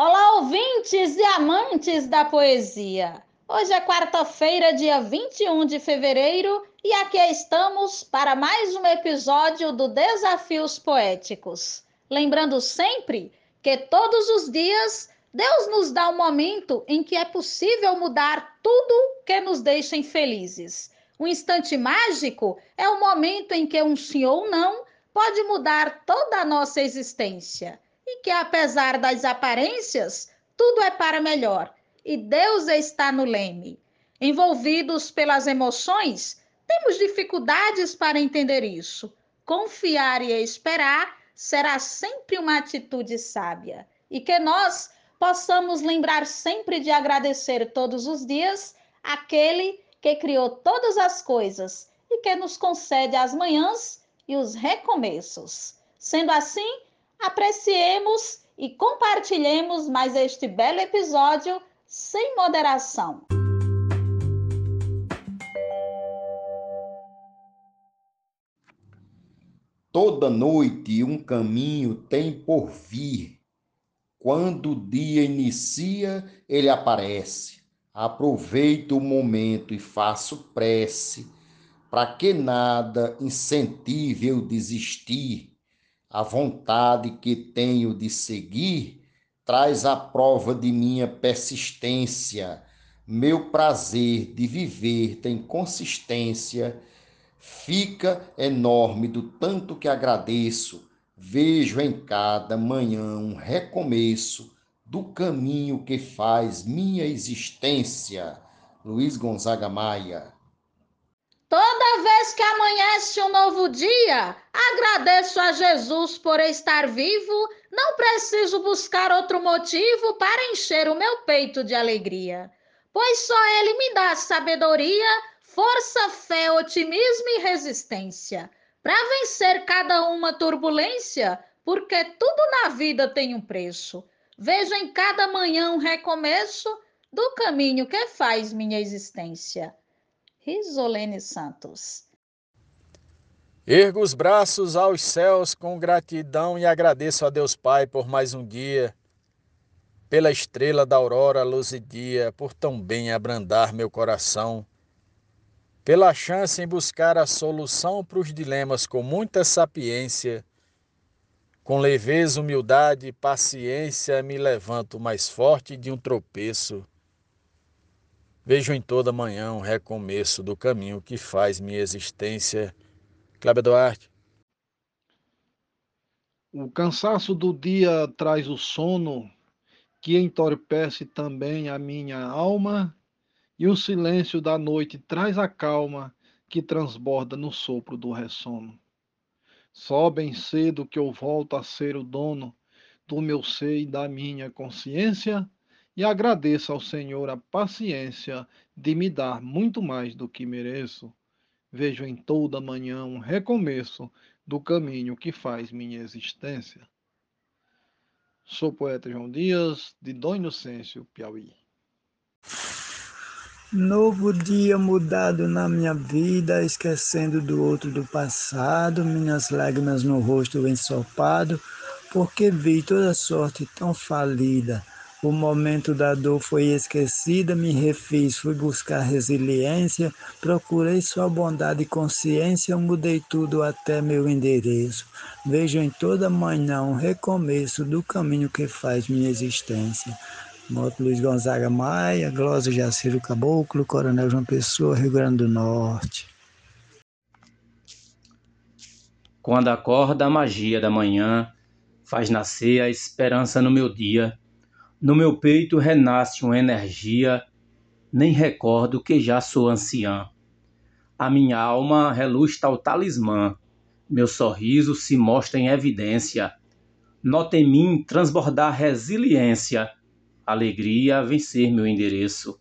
Olá, ouvintes e amantes da poesia! Hoje é quarta-feira, dia 21 de fevereiro, e aqui estamos para mais um episódio do Desafios Poéticos. Lembrando sempre que todos os dias Deus nos dá um momento em que é possível mudar tudo que nos deixa infelizes. O instante mágico é o momento em que um sim ou não pode mudar toda a nossa existência e que, apesar das aparências, tudo é para melhor e Deus está no leme. Envolvidos pelas emoções, temos dificuldades para entender isso. Confiar e esperar será sempre uma atitude sábia e que nós possamos lembrar sempre de agradecer todos os dias aquele que criou todas as coisas e que nos concede as manhãs e os recomeços. Sendo assim, apreciemos e compartilhemos mais este belo episódio sem moderação. Toda noite um caminho tem por vir. Quando o dia inicia, ele aparece. Aproveito o momento e faço prece, para que nada incentive eu desistir a vontade que tenho de seguir traz a prova de minha persistência. Meu prazer de viver tem consistência. Fica enorme do tanto que agradeço. Vejo em cada manhã um recomeço do caminho que faz minha existência. Luiz Gonzaga Maia. Toda vez que amanhece um novo dia, agradeço a Jesus por estar vivo. Não preciso buscar outro motivo para encher o meu peito de alegria, pois só Ele me dá sabedoria, força, fé, otimismo e resistência para vencer cada uma turbulência, porque tudo na vida tem um preço. Vejo em cada manhã um recomeço do caminho que faz minha existência. Risolene Santos. Ergo os braços aos céus com gratidão e agradeço a Deus Pai por mais um dia, pela estrela da aurora, luz e dia, por tão bem abrandar meu coração, pela chance em buscar a solução para os dilemas com muita sapiência, com leveza, humildade e paciência, me levanto mais forte de um tropeço Vejo em toda manhã um recomeço do caminho que faz minha existência. Cláudio Duarte. O cansaço do dia traz o sono, que entorpece também a minha alma, e o silêncio da noite traz a calma que transborda no sopro do ressono. Só bem cedo que eu volto a ser o dono do meu ser e da minha consciência, e agradeço ao Senhor a paciência de me dar muito mais do que mereço. Vejo em toda manhã um recomeço do caminho que faz minha existência. Sou poeta João Dias, de Dom Inocêncio, Piauí. Novo dia mudado na minha vida, esquecendo do outro do passado, minhas lágrimas no rosto ensopado, porque vi toda sorte tão falida o momento da dor foi esquecida, me refiz, fui buscar resiliência, procurei sua bondade e consciência, mudei tudo até meu endereço. Vejo em toda manhã um recomeço do caminho que faz minha existência. Moto Luiz Gonzaga Maia, Glória Jaciro Caboclo, Coronel João Pessoa, Rio Grande do Norte. Quando acorda a magia da manhã, faz nascer a esperança no meu dia no meu peito renasce uma energia, nem recordo que já sou anciã. A minha alma reluz tal talismã, meu sorriso se mostra em evidência. Nota em mim transbordar resiliência, alegria vencer meu endereço.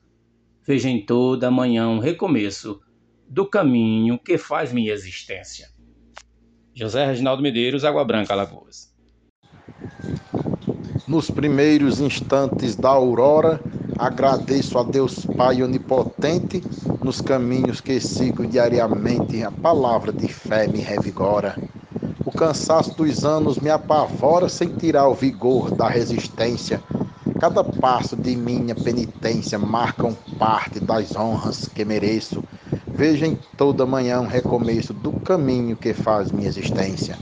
Veja em toda manhã um recomeço do caminho que faz minha existência. José Reginaldo Medeiros, Água Branca, Alagoas nos primeiros instantes da aurora, agradeço a Deus Pai onipotente, nos caminhos que sigo diariamente, a palavra de fé me revigora. O cansaço dos anos me apavora sem tirar o vigor da resistência. Cada passo de minha penitência marcam parte das honras que mereço. Vejo em toda manhã um recomeço do caminho que faz minha existência.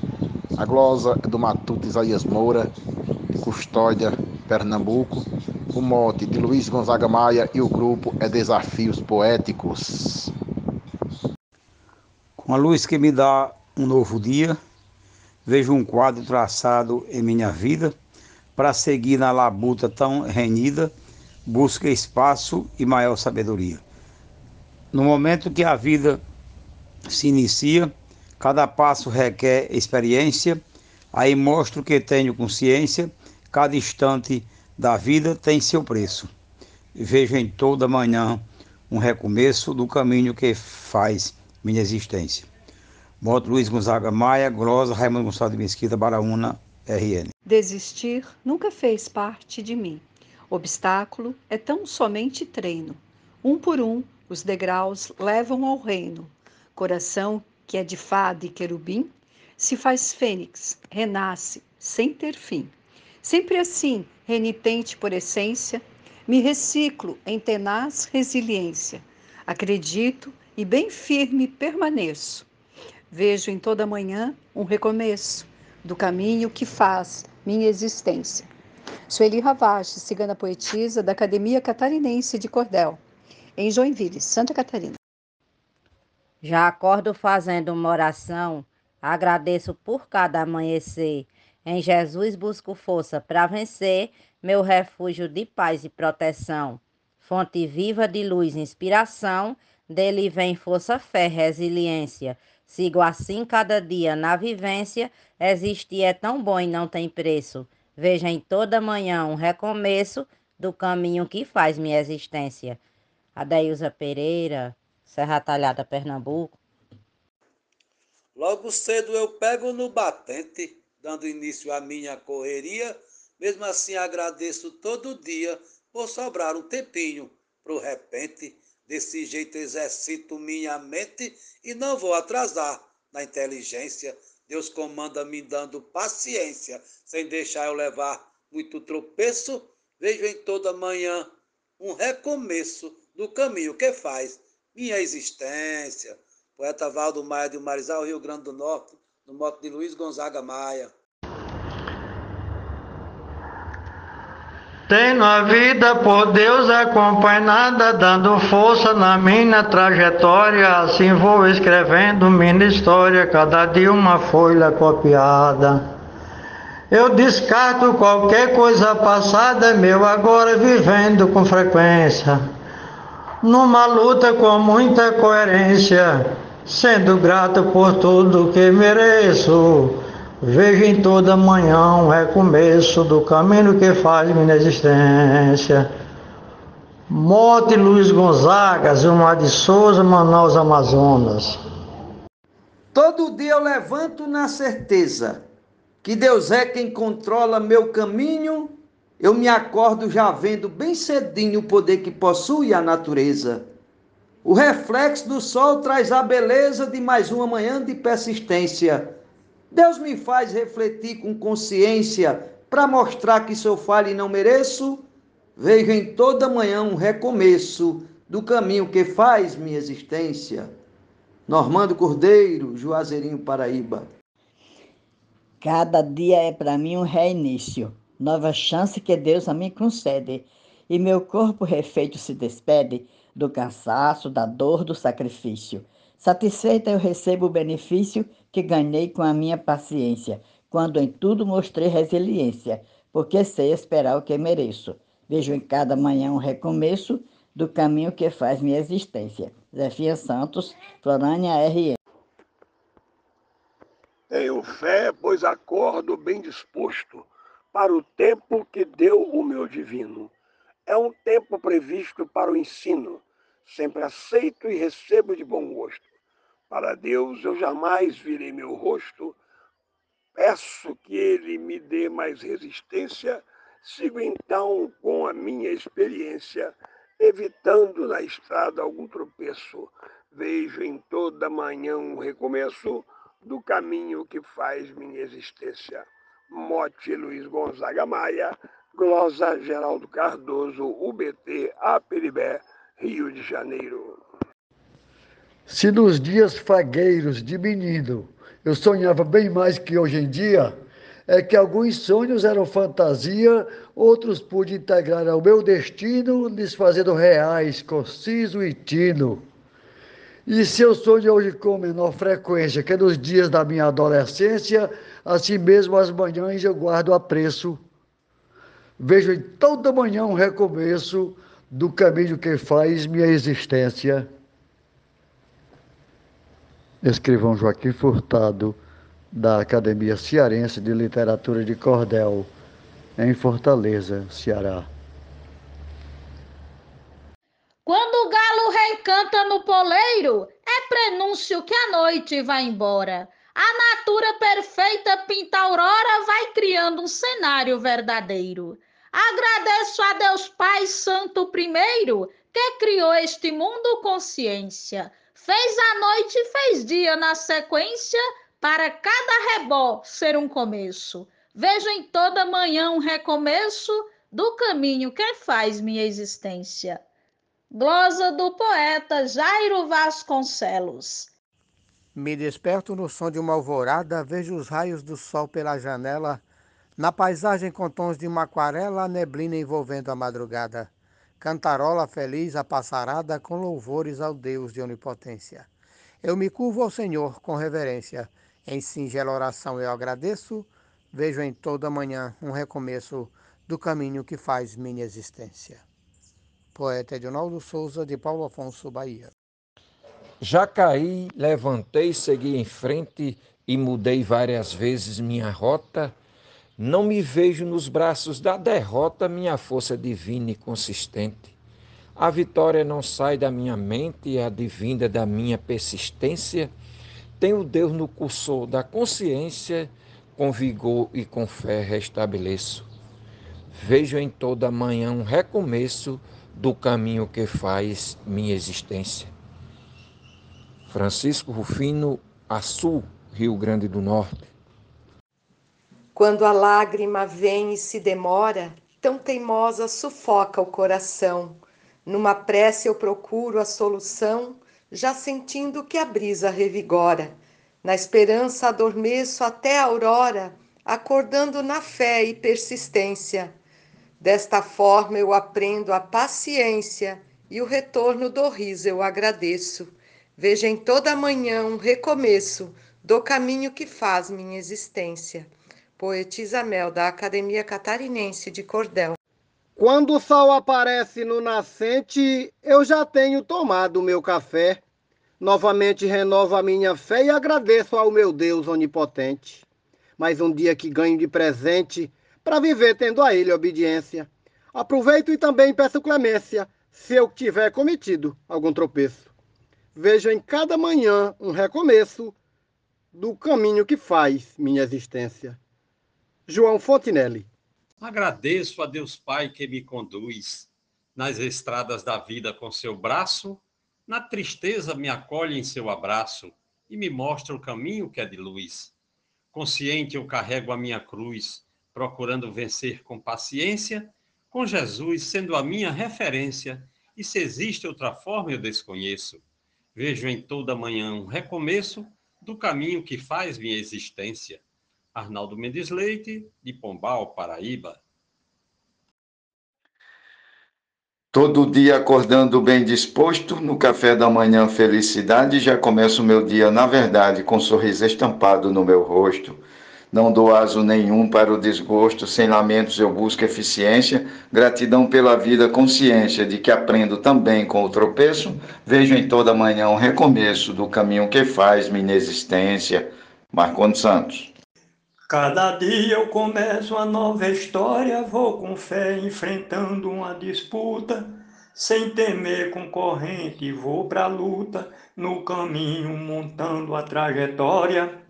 A glosa do Matuto Isaías Moura, Custódia, Pernambuco. O mote de Luiz Gonzaga Maia e o grupo é Desafios Poéticos. Com a luz que me dá um novo dia, vejo um quadro traçado em minha vida para seguir na labuta tão renhida, busca espaço e maior sabedoria. No momento que a vida se inicia, cada passo requer experiência, aí mostro que tenho consciência, cada instante da vida tem seu preço. Vejo em toda manhã um recomeço do caminho que faz minha existência. Moto Luiz Gonzaga Maia, Grosa, Raimundo Gonçalves Mesquita, Baraúna, RN. Desistir nunca fez parte de mim. Obstáculo é tão somente treino. Um por um, os degraus levam ao reino. Coração que é de fada e querubim, se faz fênix, renasce sem ter fim. Sempre assim, renitente por essência, me reciclo em tenaz resiliência. Acredito e bem firme permaneço. Vejo em toda manhã um recomeço do caminho que faz minha existência. Sueli Ravache, cigana poetisa da Academia Catarinense de Cordel, em Joinville, Santa Catarina. Já acordo fazendo uma oração, agradeço por cada amanhecer. Em Jesus busco força para vencer, meu refúgio de paz e proteção. Fonte viva de luz e inspiração, dele vem força, fé, resiliência. Sigo assim cada dia na vivência, existir é tão bom e não tem preço. Veja em toda manhã um recomeço do caminho que faz minha existência. Adeusa Pereira, Serra Talhada, Pernambuco. Logo cedo eu pego no batente, dando início à minha correria. Mesmo assim agradeço todo dia por sobrar um tempinho pro repente. Desse jeito exercito minha mente e não vou atrasar na inteligência. Deus comanda me dando paciência, sem deixar eu levar muito tropeço. Vejo em toda manhã um recomeço do caminho que faz minha existência. Poeta Valdo Maia de Marizal, Rio Grande do Norte, no moto de Luiz Gonzaga Maia. Tenho a vida por Deus acompanhada, dando força na minha trajetória. Assim vou escrevendo minha história, cada dia uma folha copiada. Eu descarto qualquer coisa passada, meu agora vivendo com frequência. Numa luta com muita coerência, sendo grato por tudo que mereço. Vejo em toda manhã um recomeço do caminho que faz minha existência. Morte Luiz Gonzaga, Zilmar de Souza, Manaus, Amazonas. Todo dia eu levanto na certeza que Deus é quem controla meu caminho. Eu me acordo já vendo bem cedinho o poder que possui a natureza. O reflexo do sol traz a beleza de mais uma manhã de persistência Deus me faz refletir com consciência para mostrar que se eu falho e não mereço, vejo em toda manhã um recomeço do caminho que faz minha existência. Normando Cordeiro, Juazeirinho, Paraíba. Cada dia é para mim um reinício, nova chance que Deus a mim concede, e meu corpo refeito se despede do cansaço, da dor, do sacrifício. Satisfeita eu recebo o benefício que ganhei com a minha paciência, quando em tudo mostrei resiliência, porque sei esperar o que mereço. Vejo em cada manhã um recomeço do caminho que faz minha existência. Zefia Santos, Florânia RN. Tenho fé, pois acordo bem disposto para o tempo que deu o meu divino. É um tempo previsto para o ensino. Sempre aceito e recebo de bom gosto. Para Deus eu jamais virei meu rosto. Peço que Ele me dê mais resistência. Sigo então com a minha experiência, evitando na estrada algum tropeço. Vejo em toda manhã um recomeço do caminho que faz minha existência. Mote Luiz Gonzaga Maia, Glosa Geraldo Cardoso, UBT, Aperibé, Rio de Janeiro. Se nos dias fagueiros de menino eu sonhava bem mais que hoje em dia, é que alguns sonhos eram fantasia, outros pude integrar ao meu destino, lhes fazendo reais, conciso e tino. E se eu sonho hoje com menor frequência que nos dias da minha adolescência, assim mesmo as manhãs eu guardo apreço. Vejo em toda manhã um recomeço do caminho que faz minha existência. Escrivão Joaquim Furtado, da Academia Cearense de Literatura de Cordel, em Fortaleza, Ceará. Quando o galo rei canta no poleiro, é prenúncio que a noite vai embora. A natura perfeita pinta a aurora, vai criando um cenário verdadeiro. Agradeço a Deus Pai Santo primeiro, que criou este mundo consciência Fez a noite e fez dia na sequência, para cada rebó ser um começo. Vejo em toda manhã um recomeço do caminho que faz minha existência. Glosa do poeta Jairo Vasconcelos. Me desperto no som de uma alvorada, vejo os raios do sol pela janela, na paisagem com tons de uma aquarela, a neblina envolvendo a madrugada cantarola feliz a passarada com louvores ao Deus de onipotência. Eu me curvo ao Senhor com reverência, em singela oração eu agradeço, vejo em toda manhã um recomeço do caminho que faz minha existência. Poeta Edinaldo Souza, de Paulo Afonso, Bahia. Já caí, levantei, segui em frente e mudei várias vezes minha rota não me vejo nos braços da derrota, minha força divina e consistente. A vitória não sai da minha mente e advinda da minha persistência. Tenho Deus no cursor da consciência, com vigor e com fé restabeleço. Vejo em toda manhã um recomeço do caminho que faz minha existência. Francisco Rufino, Açu, Rio Grande do Norte. Quando a lágrima vem e se demora, tão teimosa sufoca o coração. Numa prece eu procuro a solução, já sentindo que a brisa revigora. Na esperança adormeço até a aurora, acordando na fé e persistência. Desta forma eu aprendo a paciência e o retorno do riso eu agradeço. Vejo em toda manhã um recomeço do caminho que faz minha existência. Poetisa Mel, da Academia Catarinense de Cordel. Quando o sol aparece no nascente, eu já tenho tomado o meu café. Novamente renovo a minha fé e agradeço ao meu Deus onipotente. Mais um dia que ganho de presente para viver tendo a Ele obediência. Aproveito e também peço clemência se eu tiver cometido algum tropeço. Vejo em cada manhã um recomeço do caminho que faz minha existência. João Fontinelli. Agradeço a Deus Pai que me conduz nas estradas da vida com seu braço, na tristeza me acolhe em seu abraço e me mostra o caminho que é de luz. Consciente eu carrego a minha cruz, procurando vencer com paciência, com Jesus sendo a minha referência, e se existe outra forma eu desconheço. Vejo em toda manhã um recomeço do caminho que faz minha existência. Arnaldo Mendes Leite, de Pombal, Paraíba. Todo dia acordando bem disposto, no café da manhã felicidade, já começo o meu dia, na verdade, com um sorriso estampado no meu rosto. Não dou aso nenhum para o desgosto, sem lamentos eu busco eficiência, gratidão pela vida, consciência de que aprendo também com o tropeço, vejo em toda manhã um recomeço do caminho que faz minha existência. Marcondes Santos. Cada dia eu começo uma nova história, vou com fé enfrentando uma disputa, sem temer concorrente, vou pra luta, no caminho montando a trajetória.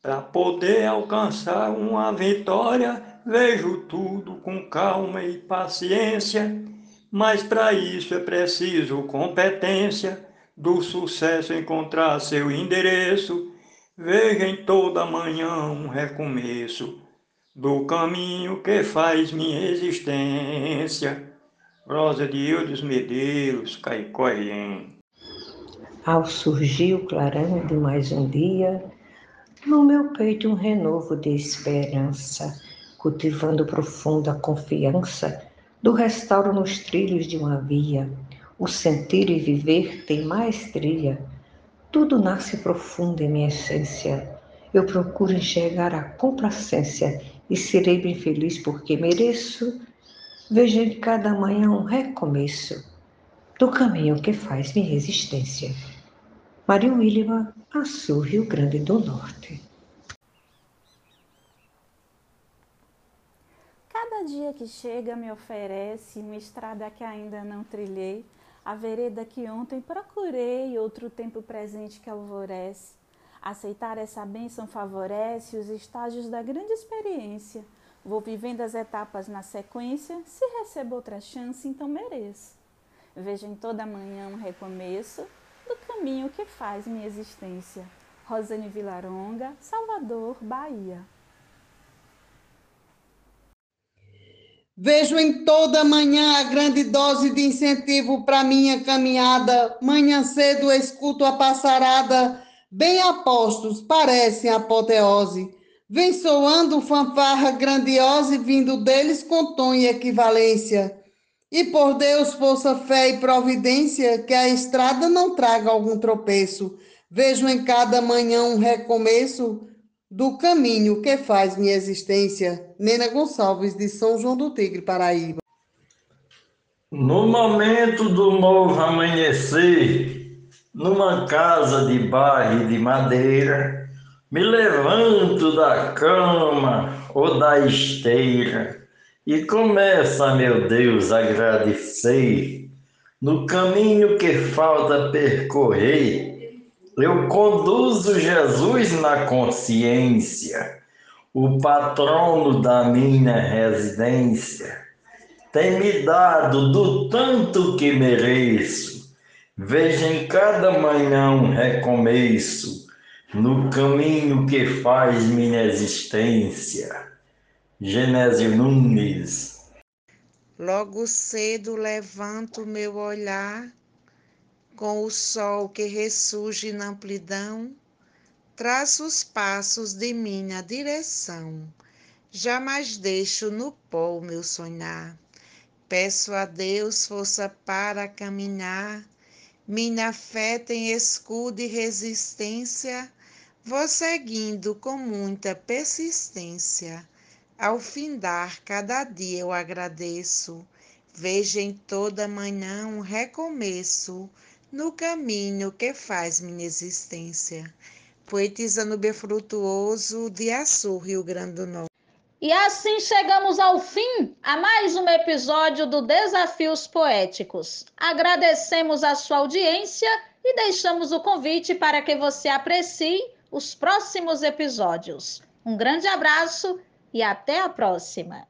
Para poder alcançar uma vitória, vejo tudo com calma e paciência, mas para isso é preciso competência, do sucesso encontrar seu endereço Veja em toda manhã um recomeço do caminho que faz minha existência. Rosa de Ildes Medeiros, Caicoém. Ao surgir o clarão de mais um dia, no meu peito um renovo de esperança, cultivando profunda confiança do restauro nos trilhos de uma via. O sentir e viver tem maestria, tudo nasce profundo em minha essência. Eu procuro enxergar a complacência e serei bem feliz porque mereço. Vejo em cada manhã um recomeço do caminho que faz minha existência. Maria William, Açu, Rio Grande do Norte. Cada dia que chega me oferece uma estrada que ainda não trilhei, a vereda que ontem procurei, outro tempo presente que alvorece. Aceitar essa bênção favorece os estágios da grande experiência. Vou vivendo as etapas na sequência, se recebo outra chance, então mereço. Vejo em toda manhã um recomeço do caminho que faz minha existência. Rosane Vilaronga, Salvador, Bahia. Vejo em toda manhã a grande dose de incentivo para minha caminhada. Manhã cedo escuto a passarada, bem apostos, parecem apoteose. Vem soando fanfarra grandiosa e vindo deles com tom e equivalência. E por Deus, força, fé e providência, que a estrada não traga algum tropeço. Vejo em cada manhã um recomeço do caminho que faz minha existência. Nena Gonçalves, de São João do Tigre, Paraíba. No momento do novo amanhecer, numa casa de barro e de madeira, me levanto da cama ou da esteira e começo, meu Deus, a agradecer no caminho que falta percorrer eu conduzo Jesus na consciência, o patrono da minha residência. Tem me dado do tanto que mereço. Veja em cada manhã um recomeço no caminho que faz minha existência. Genésio Nunes. Logo cedo levanto meu olhar com o sol que ressurge na amplidão, traço os passos de minha direção. Jamais deixo no pó o meu sonhar. Peço a Deus força para caminhar. Minha fé tem escudo e resistência. Vou seguindo com muita persistência. Ao findar cada dia eu agradeço. Vejo em toda manhã um recomeço no caminho que faz minha existência. Poetisa no Befrutuoso de Açu, Rio Grande do Norte. E assim chegamos ao fim a mais um episódio do Desafios Poéticos. Agradecemos a sua audiência e deixamos o convite para que você aprecie os próximos episódios. Um grande abraço e até a próxima!